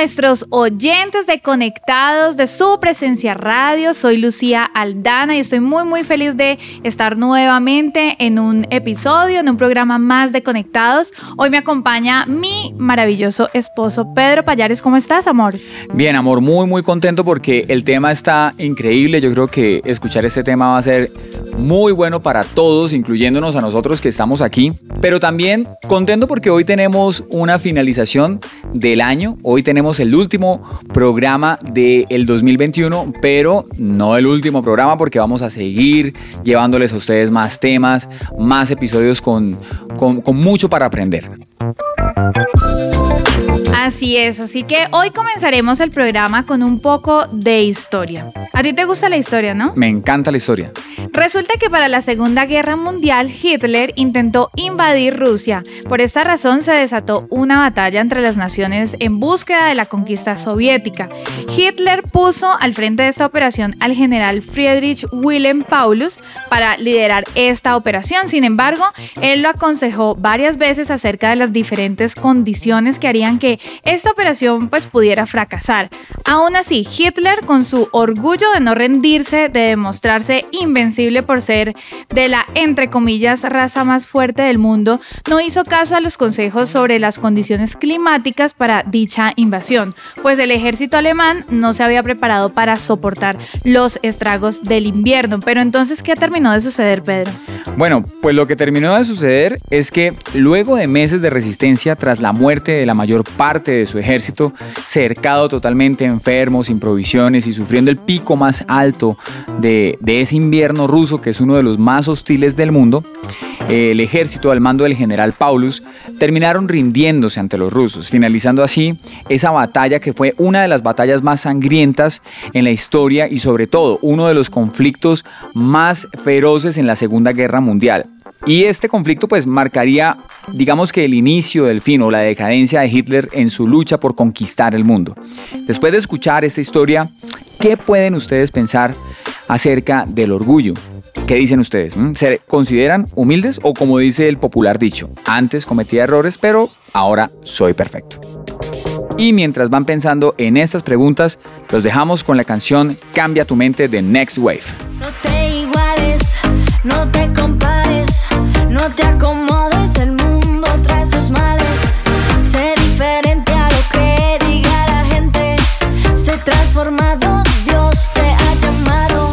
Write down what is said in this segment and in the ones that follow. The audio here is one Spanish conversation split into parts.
Nuestros oyentes de Conectados de su presencia radio. Soy Lucía Aldana y estoy muy muy feliz de estar nuevamente en un episodio, en un programa más de Conectados. Hoy me acompaña mi maravilloso esposo Pedro Payares. ¿Cómo estás, amor? Bien, amor, muy muy contento porque el tema está increíble. Yo creo que escuchar este tema va a ser muy bueno para todos, incluyéndonos a nosotros que estamos aquí. Pero también contento porque hoy tenemos una finalización del año. Hoy tenemos el último programa del 2021, pero no el último programa porque vamos a seguir llevándoles a ustedes más temas, más episodios con, con, con mucho para aprender. Así es, así que hoy comenzaremos el programa con un poco de historia. ¿A ti te gusta la historia, no? Me encanta la historia. Resulta que para la Segunda Guerra Mundial Hitler intentó invadir Rusia. Por esta razón se desató una batalla entre las naciones en búsqueda de la conquista soviética. Hitler puso al frente de esta operación al general Friedrich Wilhelm Paulus para liderar esta operación. Sin embargo, él lo aconsejó varias veces acerca de las diferentes condiciones que harían que esta operación pues pudiera fracasar. Aún así, Hitler con su orgullo de no rendirse, de demostrarse invencible por ser de la entre comillas raza más fuerte del mundo, no hizo caso a los consejos sobre las condiciones climáticas para dicha invasión, pues el ejército alemán no se había preparado para soportar los estragos del invierno. Pero entonces, ¿qué terminó de suceder, Pedro? Bueno, pues lo que terminó de suceder es que luego de meses de resistencia tras la muerte de la mayor parte de su ejército, cercado totalmente enfermo, sin provisiones y sufriendo el pico más alto de, de ese invierno ruso, que es uno de los más hostiles del mundo, el ejército al mando del general Paulus terminaron rindiéndose ante los rusos, finalizando así esa batalla que fue una de las batallas más sangrientas en la historia y sobre todo uno de los conflictos más feroces en la Segunda Guerra Mundial. Y este conflicto pues marcaría, digamos que el inicio del fin o la decadencia de Hitler en su lucha por conquistar el mundo. Después de escuchar esta historia, ¿qué pueden ustedes pensar acerca del orgullo? ¿Qué dicen ustedes? ¿Mm? ¿Se consideran humildes o como dice el popular dicho, antes cometía errores, pero ahora soy perfecto? Y mientras van pensando en estas preguntas, los dejamos con la canción Cambia tu mente de Next Wave. No te iguales, no te compares, no te acomodes, el mundo trae sus males. Sé diferente a lo que diga la gente, sé transformado, Dios te ha llamado.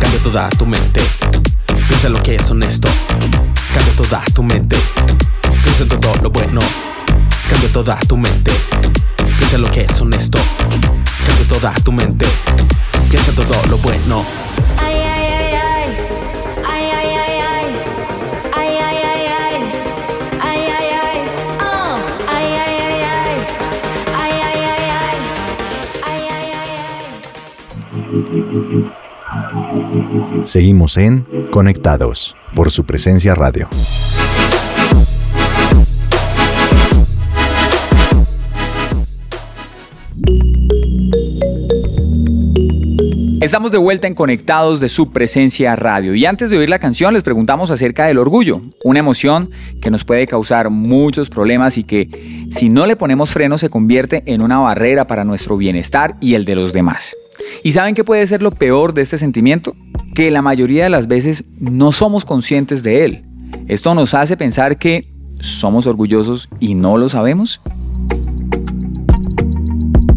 Cambia toda tu mente, piensa lo que es honesto. Cambia toda tu mente, piensa en todo lo bueno. Cambia toda tu mente, piensa lo que es honesto. Cambia toda tu mente, piensa en todo lo bueno. Seguimos en Conectados por su presencia radio. Estamos de vuelta en Conectados de su presencia radio y antes de oír la canción les preguntamos acerca del orgullo, una emoción que nos puede causar muchos problemas y que si no le ponemos freno se convierte en una barrera para nuestro bienestar y el de los demás. ¿Y saben qué puede ser lo peor de este sentimiento? Que la mayoría de las veces no somos conscientes de él. Esto nos hace pensar que somos orgullosos y no lo sabemos.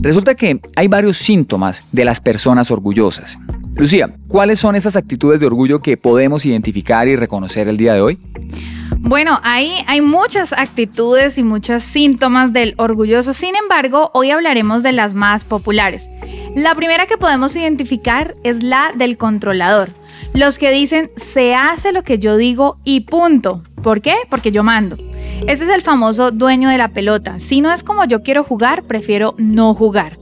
Resulta que hay varios síntomas de las personas orgullosas. Lucía, ¿cuáles son esas actitudes de orgullo que podemos identificar y reconocer el día de hoy? Bueno, ahí hay muchas actitudes y muchos síntomas del orgulloso. Sin embargo, hoy hablaremos de las más populares. La primera que podemos identificar es la del controlador. Los que dicen se hace lo que yo digo y punto. ¿Por qué? Porque yo mando. Este es el famoso dueño de la pelota. Si no es como yo quiero jugar, prefiero no jugar.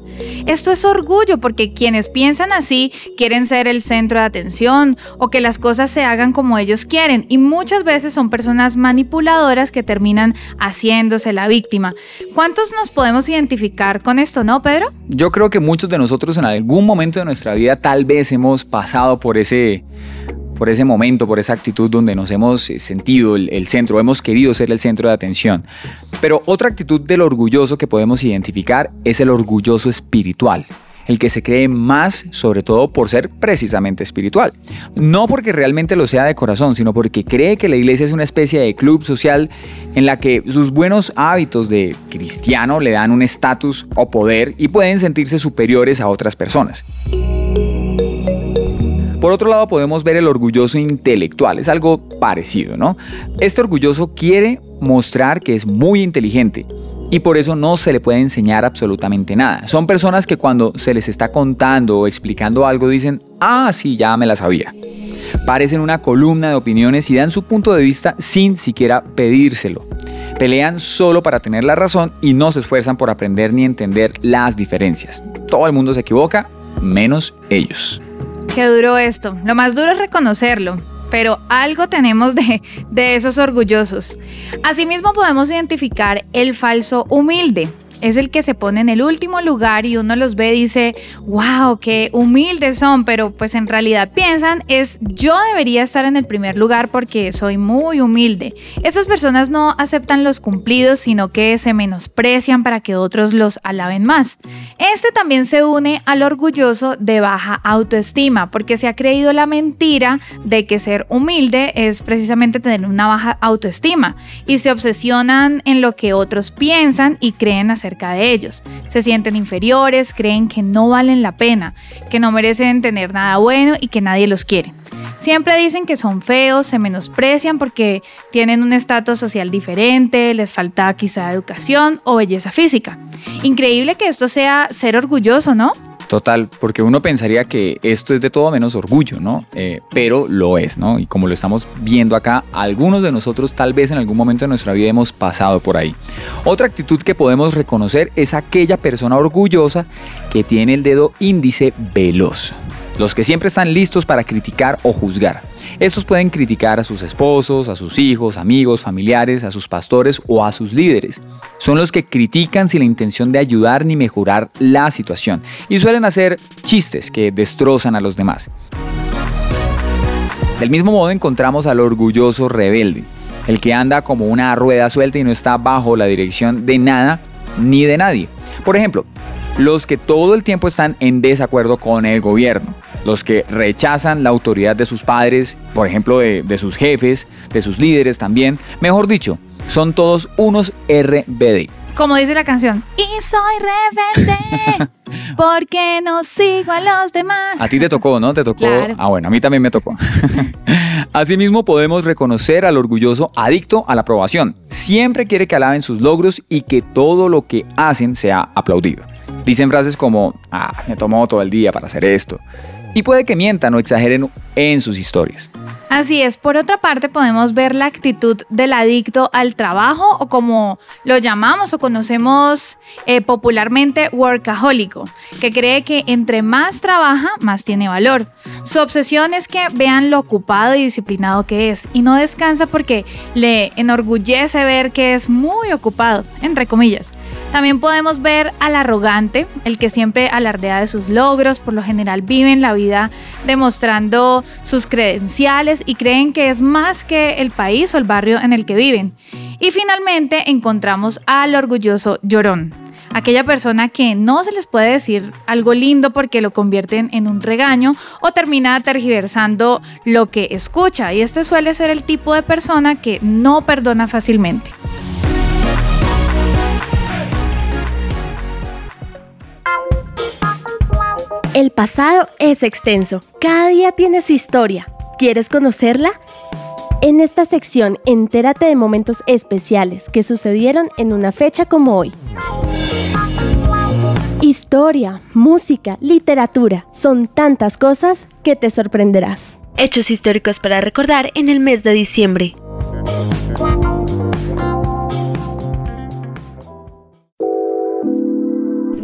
Esto es orgullo porque quienes piensan así quieren ser el centro de atención o que las cosas se hagan como ellos quieren y muchas veces son personas manipuladoras que terminan haciéndose la víctima. ¿Cuántos nos podemos identificar con esto, no, Pedro? Yo creo que muchos de nosotros en algún momento de nuestra vida tal vez hemos pasado por ese por ese momento, por esa actitud donde nos hemos eh, sentido el, centro, hemos querido ser el centro de atención. Pero otra actitud del orgulloso que podemos identificar es el orgulloso espiritual el que se cree más, sobre todo por ser precisamente espiritual. No porque realmente lo sea de corazón, sino porque cree que la iglesia es una especie de club social en la que sus buenos hábitos de cristiano le dan un estatus o poder y pueden sentirse superiores a otras personas. Por otro lado podemos ver el orgulloso intelectual, es algo parecido, ¿no? Este orgulloso quiere mostrar que es muy inteligente y por eso no se le puede enseñar absolutamente nada. Son personas que cuando se les está contando o explicando algo dicen, ah, sí, ya me la sabía. Parecen una columna de opiniones y dan su punto de vista sin siquiera pedírselo. Pelean solo para tener la razón y no se esfuerzan por aprender ni entender las diferencias. Todo el mundo se equivoca, menos ellos. Qué duro esto. Lo más duro es reconocerlo, pero algo tenemos de, de esos orgullosos. Asimismo podemos identificar el falso humilde es el que se pone en el último lugar y uno los ve y dice, wow, qué humildes son, pero pues en realidad piensan es yo debería estar en el primer lugar porque soy muy humilde. Estas personas no aceptan los cumplidos, sino que se menosprecian para que otros los alaben más. Este también se une al orgulloso de baja autoestima, porque se ha creído la mentira de que ser humilde es precisamente tener una baja autoestima y se obsesionan en lo que otros piensan y creen hacer de ellos. Se sienten inferiores, creen que no valen la pena, que no merecen tener nada bueno y que nadie los quiere. Siempre dicen que son feos, se menosprecian porque tienen un estatus social diferente, les falta quizá educación o belleza física. Increíble que esto sea ser orgulloso, ¿no? Total, porque uno pensaría que esto es de todo menos orgullo, ¿no? Eh, pero lo es, ¿no? Y como lo estamos viendo acá, algunos de nosotros tal vez en algún momento de nuestra vida hemos pasado por ahí. Otra actitud que podemos reconocer es aquella persona orgullosa que tiene el dedo índice veloz. Los que siempre están listos para criticar o juzgar. Estos pueden criticar a sus esposos, a sus hijos, amigos, familiares, a sus pastores o a sus líderes. Son los que critican sin la intención de ayudar ni mejorar la situación y suelen hacer chistes que destrozan a los demás. Del mismo modo encontramos al orgulloso rebelde, el que anda como una rueda suelta y no está bajo la dirección de nada ni de nadie. Por ejemplo, los que todo el tiempo están en desacuerdo con el gobierno los que rechazan la autoridad de sus padres, por ejemplo, de, sus jefes, de sus líderes también. Mejor dicho, son todos unos RBD. Como dice la canción, y soy rebelde porque no sigo a los demás. A ti te tocó, ¿no? Te tocó. Ah, bueno, a mí también me tocó. Asimismo, podemos reconocer al orgulloso adicto a la aprobación. Siempre quiere que alaben sus logros y que todo lo que hacen sea aplaudido. Dicen frases como, ah, me tomó todo el día para hacer esto y puede que mientan o exageren en sus historias. Así es, por otra parte podemos ver la actitud del adicto al trabajo o como lo llamamos o conocemos eh, popularmente workahólico, que cree que entre más trabaja, más tiene valor. Su obsesión es que vean lo ocupado y disciplinado que es y no descansa porque le enorgullece ver que es muy ocupado, entre comillas. También podemos ver al arrogante, el que siempre alardea de sus logros, por lo general viven la vida demostrando sus credenciales y creen que es más que el país o el barrio en el que viven. Y finalmente encontramos al orgulloso llorón, aquella persona que no se les puede decir algo lindo porque lo convierten en un regaño o termina tergiversando lo que escucha y este suele ser el tipo de persona que no perdona fácilmente. El pasado es extenso, cada día tiene su historia. ¿Quieres conocerla? En esta sección, entérate de momentos especiales que sucedieron en una fecha como hoy. Historia, música, literatura, son tantas cosas que te sorprenderás. Hechos históricos para recordar en el mes de diciembre.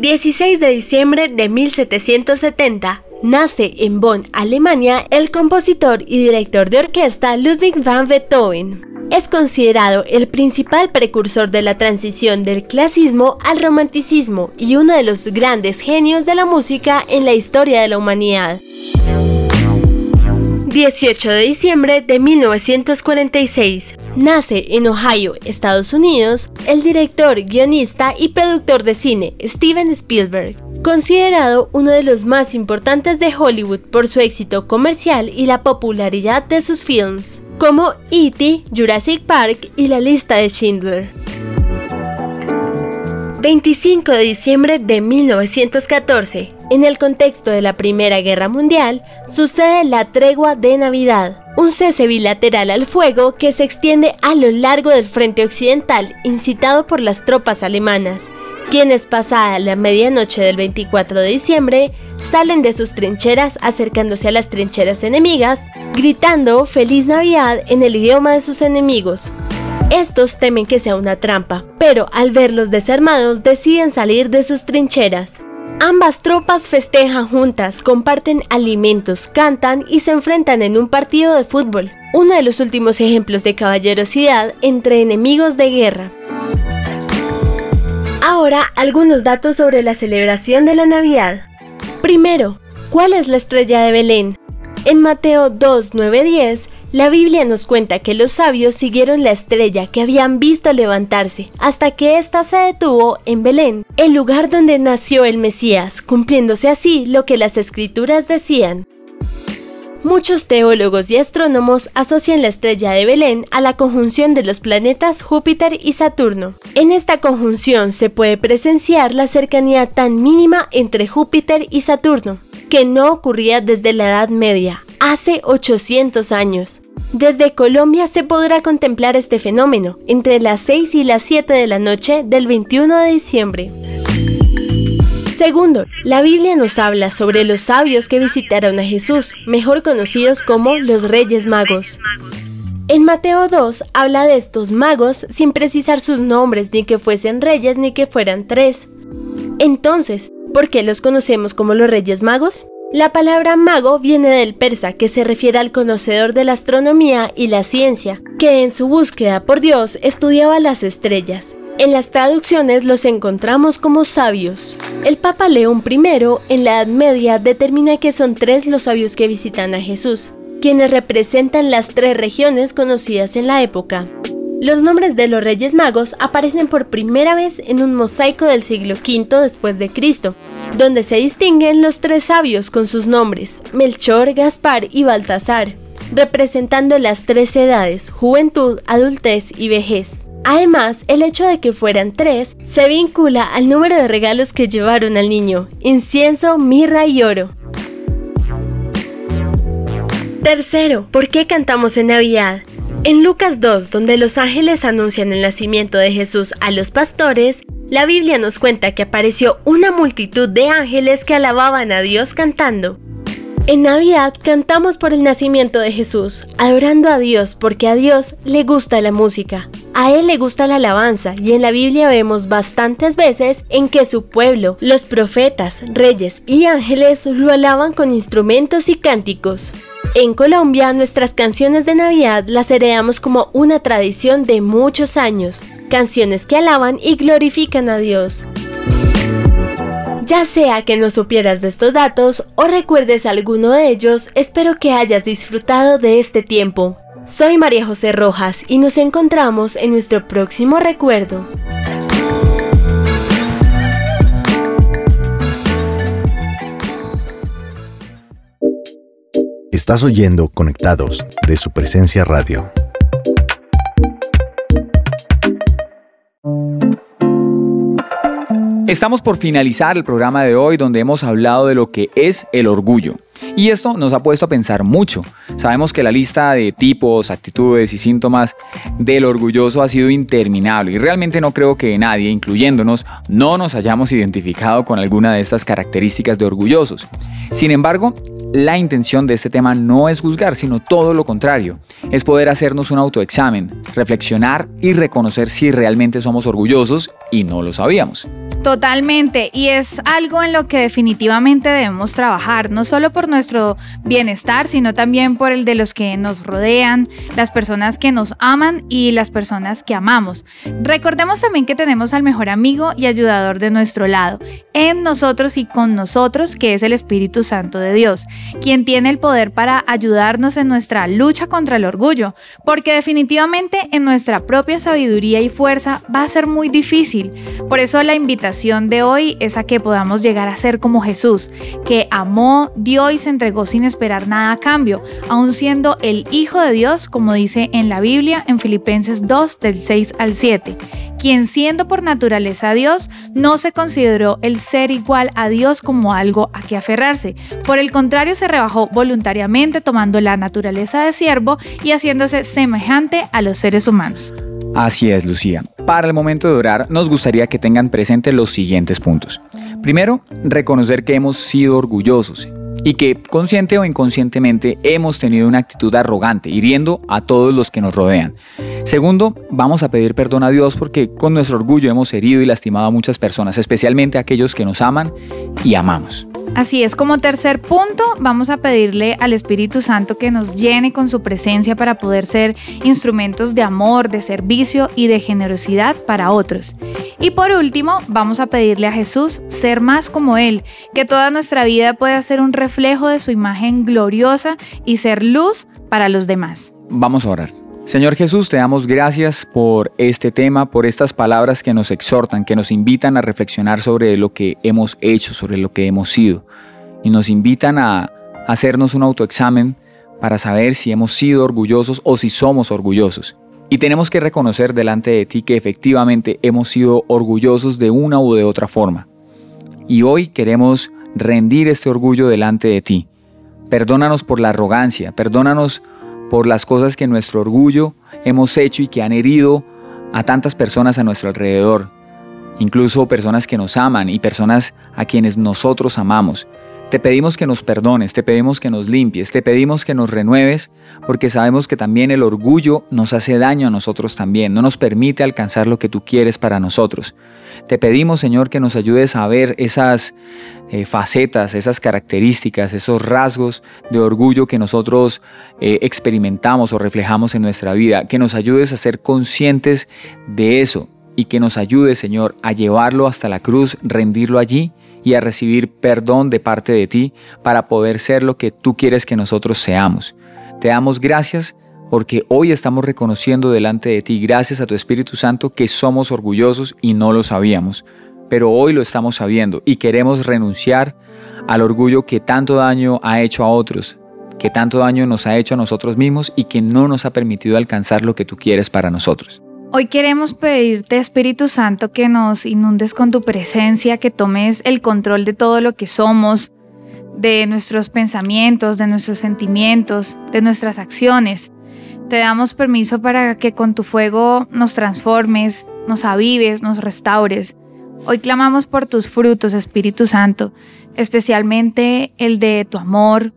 16 de diciembre de 1770, nace en Bonn, Alemania, el compositor y director de orquesta Ludwig van Beethoven. Es considerado el principal precursor de la transición del clasismo al romanticismo y uno de los grandes genios de la música en la historia de la humanidad. 18 de diciembre de 1946. Nace en Ohio, Estados Unidos, el director, guionista y productor de cine Steven Spielberg, considerado uno de los más importantes de Hollywood por su éxito comercial y la popularidad de sus films, como E.T., Jurassic Park y La lista de Schindler. 25 de diciembre de 1914. En el contexto de la Primera Guerra Mundial, sucede la tregua de Navidad, un cese bilateral al fuego que se extiende a lo largo del frente occidental incitado por las tropas alemanas, quienes pasada la medianoche del 24 de diciembre salen de sus trincheras acercándose a las trincheras enemigas, gritando Feliz Navidad en el idioma de sus enemigos. Estos temen que sea una trampa, pero al verlos desarmados deciden salir de sus trincheras. Ambas tropas festejan juntas, comparten alimentos, cantan y se enfrentan en un partido de fútbol, uno de los últimos ejemplos de caballerosidad entre enemigos de guerra. Ahora algunos datos sobre la celebración de la Navidad. Primero, ¿cuál es la estrella de Belén? En Mateo 2, 9, 10, la Biblia nos cuenta que los sabios siguieron la estrella que habían visto levantarse hasta que ésta se detuvo en Belén, el lugar donde nació el Mesías, cumpliéndose así lo que las escrituras decían. Muchos teólogos y astrónomos asocian la estrella de Belén a la conjunción de los planetas Júpiter y Saturno. En esta conjunción se puede presenciar la cercanía tan mínima entre Júpiter y Saturno, que no ocurría desde la Edad Media, hace 800 años. Desde Colombia se podrá contemplar este fenómeno entre las 6 y las 7 de la noche del 21 de diciembre. Segundo, la Biblia nos habla sobre los sabios que visitaron a Jesús, mejor conocidos como los Reyes Magos. En Mateo 2 habla de estos magos sin precisar sus nombres, ni que fuesen reyes ni que fueran tres. Entonces, ¿por qué los conocemos como los Reyes Magos? La palabra mago viene del persa, que se refiere al conocedor de la astronomía y la ciencia, que en su búsqueda por Dios estudiaba las estrellas. En las traducciones los encontramos como sabios. El Papa León I en la Edad Media determina que son tres los sabios que visitan a Jesús, quienes representan las tres regiones conocidas en la época. Los nombres de los Reyes Magos aparecen por primera vez en un mosaico del siglo V después de Cristo, donde se distinguen los tres sabios con sus nombres, Melchor, Gaspar y Baltasar, representando las tres edades, juventud, adultez y vejez. Además, el hecho de que fueran tres se vincula al número de regalos que llevaron al niño, incienso, mirra y oro. Tercero, ¿por qué cantamos en Navidad? En Lucas 2, donde los ángeles anuncian el nacimiento de Jesús a los pastores, la Biblia nos cuenta que apareció una multitud de ángeles que alababan a Dios cantando. En Navidad cantamos por el nacimiento de Jesús, adorando a Dios porque a Dios le gusta la música, a Él le gusta la alabanza y en la Biblia vemos bastantes veces en que su pueblo, los profetas, reyes y ángeles lo alaban con instrumentos y cánticos. En Colombia, nuestras canciones de Navidad las heredamos como una tradición de muchos años, canciones que alaban y glorifican a Dios. Ya sea que no supieras de estos datos o recuerdes alguno de ellos, espero que hayas disfrutado de este tiempo. Soy María José Rojas y nos encontramos en nuestro próximo recuerdo. Estás oyendo Conectados de su presencia radio. Estamos por finalizar el programa de hoy donde hemos hablado de lo que es el orgullo. Y esto nos ha puesto a pensar mucho. Sabemos que la lista de tipos, actitudes y síntomas del orgulloso ha sido interminable y realmente no creo que nadie, incluyéndonos, no nos hayamos identificado con alguna de estas características de orgullosos. Sin embargo, la intención de este tema no es juzgar, sino todo lo contrario, es poder hacernos un autoexamen, reflexionar y reconocer si realmente somos orgullosos y no lo sabíamos. Totalmente, y es algo en lo que definitivamente debemos trabajar, no solo por nuestro bienestar, sino también por el de los que nos rodean, las personas que nos aman y las personas que amamos. Recordemos también que tenemos al mejor amigo y ayudador de nuestro lado, en nosotros y con nosotros, que es el Espíritu Santo de Dios, quien tiene el poder para ayudarnos en nuestra lucha contra el orgullo, porque definitivamente en nuestra propia sabiduría y fuerza va a ser muy difícil. Por eso la invitación de hoy es a que podamos llegar a ser como Jesús, que amó, dio y se entregó sin esperar nada a cambio, aun siendo el Hijo de Dios, como dice en la Biblia en Filipenses 2 del 6 al 7 quien siendo por naturaleza Dios, no se consideró el ser igual a Dios como algo a que aferrarse. Por el contrario, se rebajó voluntariamente tomando la naturaleza de siervo y haciéndose semejante a los seres humanos. Así es, Lucía. Para el momento de orar, nos gustaría que tengan presente los siguientes puntos. Primero, reconocer que hemos sido orgullosos y que consciente o inconscientemente hemos tenido una actitud arrogante, hiriendo a todos los que nos rodean. Segundo, vamos a pedir perdón a Dios porque con nuestro orgullo hemos herido y lastimado a muchas personas, especialmente a aquellos que nos aman y amamos. Así es, como tercer punto, vamos a pedirle al Espíritu Santo que nos llene con su presencia para poder ser instrumentos de amor, de servicio y de generosidad para otros. Y por último, vamos a pedirle a Jesús ser más como Él, que toda nuestra vida pueda ser un reflejo de su imagen gloriosa y ser luz para los demás. Vamos a orar. Señor Jesús, te damos gracias por este tema, por estas palabras que nos exhortan, que nos invitan a reflexionar sobre lo que hemos hecho, sobre lo que hemos sido, y nos invitan a hacernos un autoexamen para saber si hemos sido orgullosos o si somos orgullosos. Y tenemos que reconocer delante de ti que efectivamente hemos sido orgullosos de una u de otra forma. Y hoy queremos rendir este orgullo delante de ti. Perdónanos por la arrogancia, perdónanos por las cosas que nuestro orgullo hemos hecho y que han herido a tantas personas a nuestro alrededor, incluso personas que nos aman y personas a quienes nosotros amamos. Te pedimos que nos perdones, te pedimos que nos limpies, te pedimos que nos renueves, porque sabemos que también el orgullo nos hace daño a nosotros también, no nos permite alcanzar lo que tú quieres para nosotros. Te pedimos, Señor, que nos ayudes a ver esas eh, facetas, esas características, esos rasgos de orgullo que nosotros eh, experimentamos o reflejamos en nuestra vida, que nos ayudes a ser conscientes de eso y que nos ayudes, Señor, a llevarlo hasta la cruz, rendirlo allí y a recibir perdón de parte de ti para poder ser lo que tú quieres que nosotros seamos. Te damos gracias porque hoy estamos reconociendo delante de ti, gracias a tu Espíritu Santo, que somos orgullosos y no lo sabíamos. Pero hoy lo estamos sabiendo y queremos renunciar al orgullo que tanto daño ha hecho a otros, que tanto daño nos ha hecho a nosotros mismos y que no nos ha permitido alcanzar lo que tú quieres para nosotros. Hoy queremos pedirte, Espíritu Santo, que nos inundes con tu presencia, que tomes el control de todo lo que somos, de nuestros pensamientos, de nuestros sentimientos, de nuestras acciones. Te damos permiso para que con tu fuego nos transformes, nos avives, nos restaures. Hoy clamamos por tus frutos, Espíritu Santo, especialmente el de tu amor,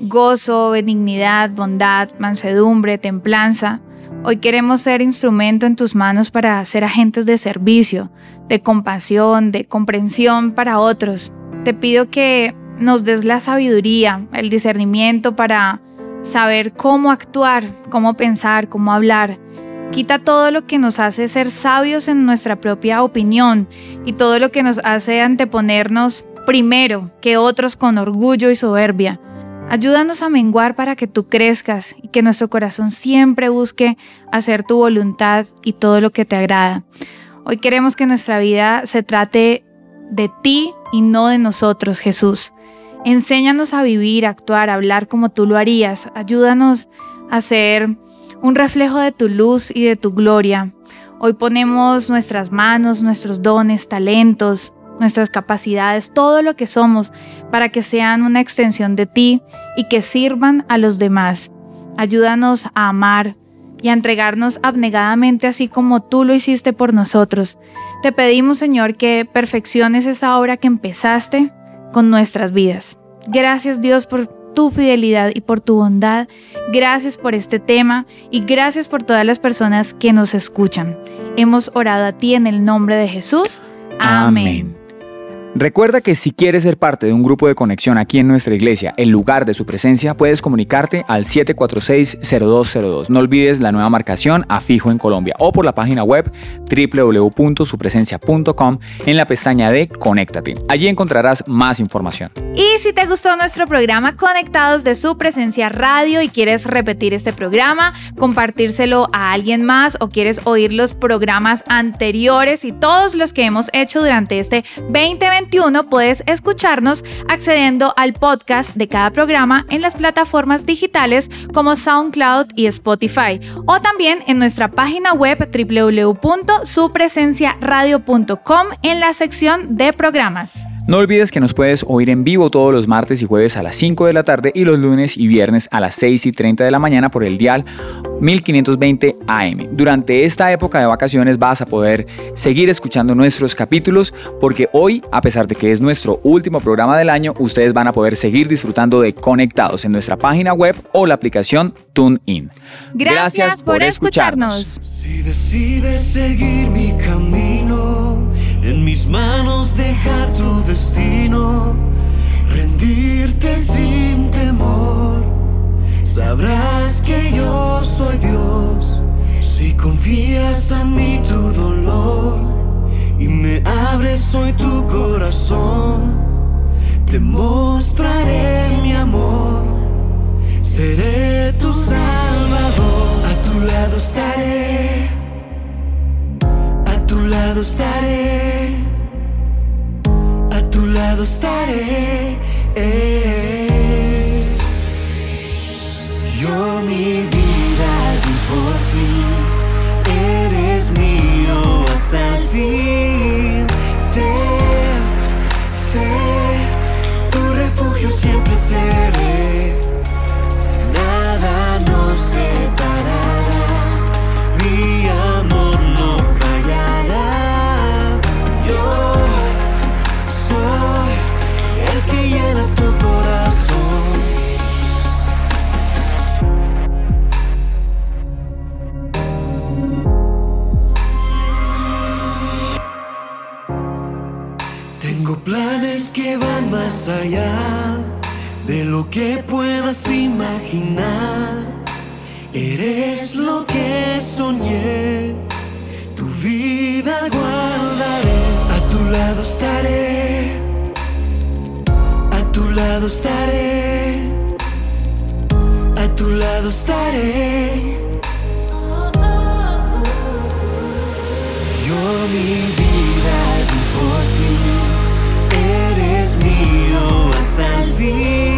gozo, benignidad, bondad, mansedumbre, templanza. Hoy queremos ser instrumento en tus manos para ser agentes de servicio, de compasión, de comprensión para otros. Te pido que nos des la sabiduría, el discernimiento para saber cómo actuar, cómo pensar, cómo hablar. Quita todo lo que nos hace ser sabios en nuestra propia opinión y todo lo que nos hace anteponernos primero que otros con orgullo y soberbia. Ayúdanos a menguar para que tú crezcas y que nuestro corazón siempre busque hacer tu voluntad y todo lo que te agrada. Hoy queremos que nuestra vida se trate de ti y no de nosotros, Jesús. Enséñanos a vivir, actuar, hablar como tú lo harías. Ayúdanos a ser un reflejo de tu luz y de tu gloria. Hoy ponemos nuestras manos, nuestros dones, talentos, nuestras capacidades, todo lo que somos, para que sean una extensión de ti y que sirvan a los demás. Ayúdanos a amar y a entregarnos abnegadamente así como tú lo hiciste por nosotros. Te pedimos, Señor, que perfecciones esa obra que empezaste con nuestras vidas. Gracias, Dios, por tu fidelidad y por tu bondad. Gracias por este tema y gracias por todas las personas que nos escuchan. Hemos orado a ti en el nombre de Jesús. Amén. Recuerda que si quieres ser parte de un grupo de conexión aquí en nuestra iglesia, el lugar de su presencia, puedes comunicarte al 746-0202. No olvides la nueva marcación a fijo en Colombia o por la página web www.supresencia.com en la pestaña de Conéctate. Allí encontrarás más información. Y si te gustó nuestro programa Conectados de su presencia radio y quieres repetir este programa, compartírselo a alguien más o quieres oír los programas anteriores y todos los que hemos hecho durante este 2020, puedes escucharnos accediendo al podcast de cada programa en las plataformas digitales como SoundCloud y Spotify o también en nuestra página web www.supresenciaradio.com en la sección de programas. No olvides que nos puedes oír en vivo todos los martes y jueves a las 5 de la tarde y los lunes y viernes a las 6 y 30 de la mañana por el dial 1520 AM. Durante esta época de vacaciones vas a poder seguir escuchando nuestros capítulos porque hoy, a pesar de que es nuestro último programa del año, ustedes van a poder seguir disfrutando de Conectados en nuestra página web o la aplicación TuneIn. Gracias, por, escucharnos. Si decides seguir mi camino, en mis manos dejar tu destino, rendirte sin temor, sabrás que yo soy Dios. Si confías en mí tu dolor y me abres hoy tu corazón, te mostraré mi amor, seré tu salvador, a tu lado estaré a tu lado estaré, tu lado estaré. eh. Allá de lo que puedas imaginar. Eres lo que soñé, tu vida guardaré. A tu lado estaré, a tu lado estaré, a tu lado estaré. Yo mi vida por ti, hasta el fin.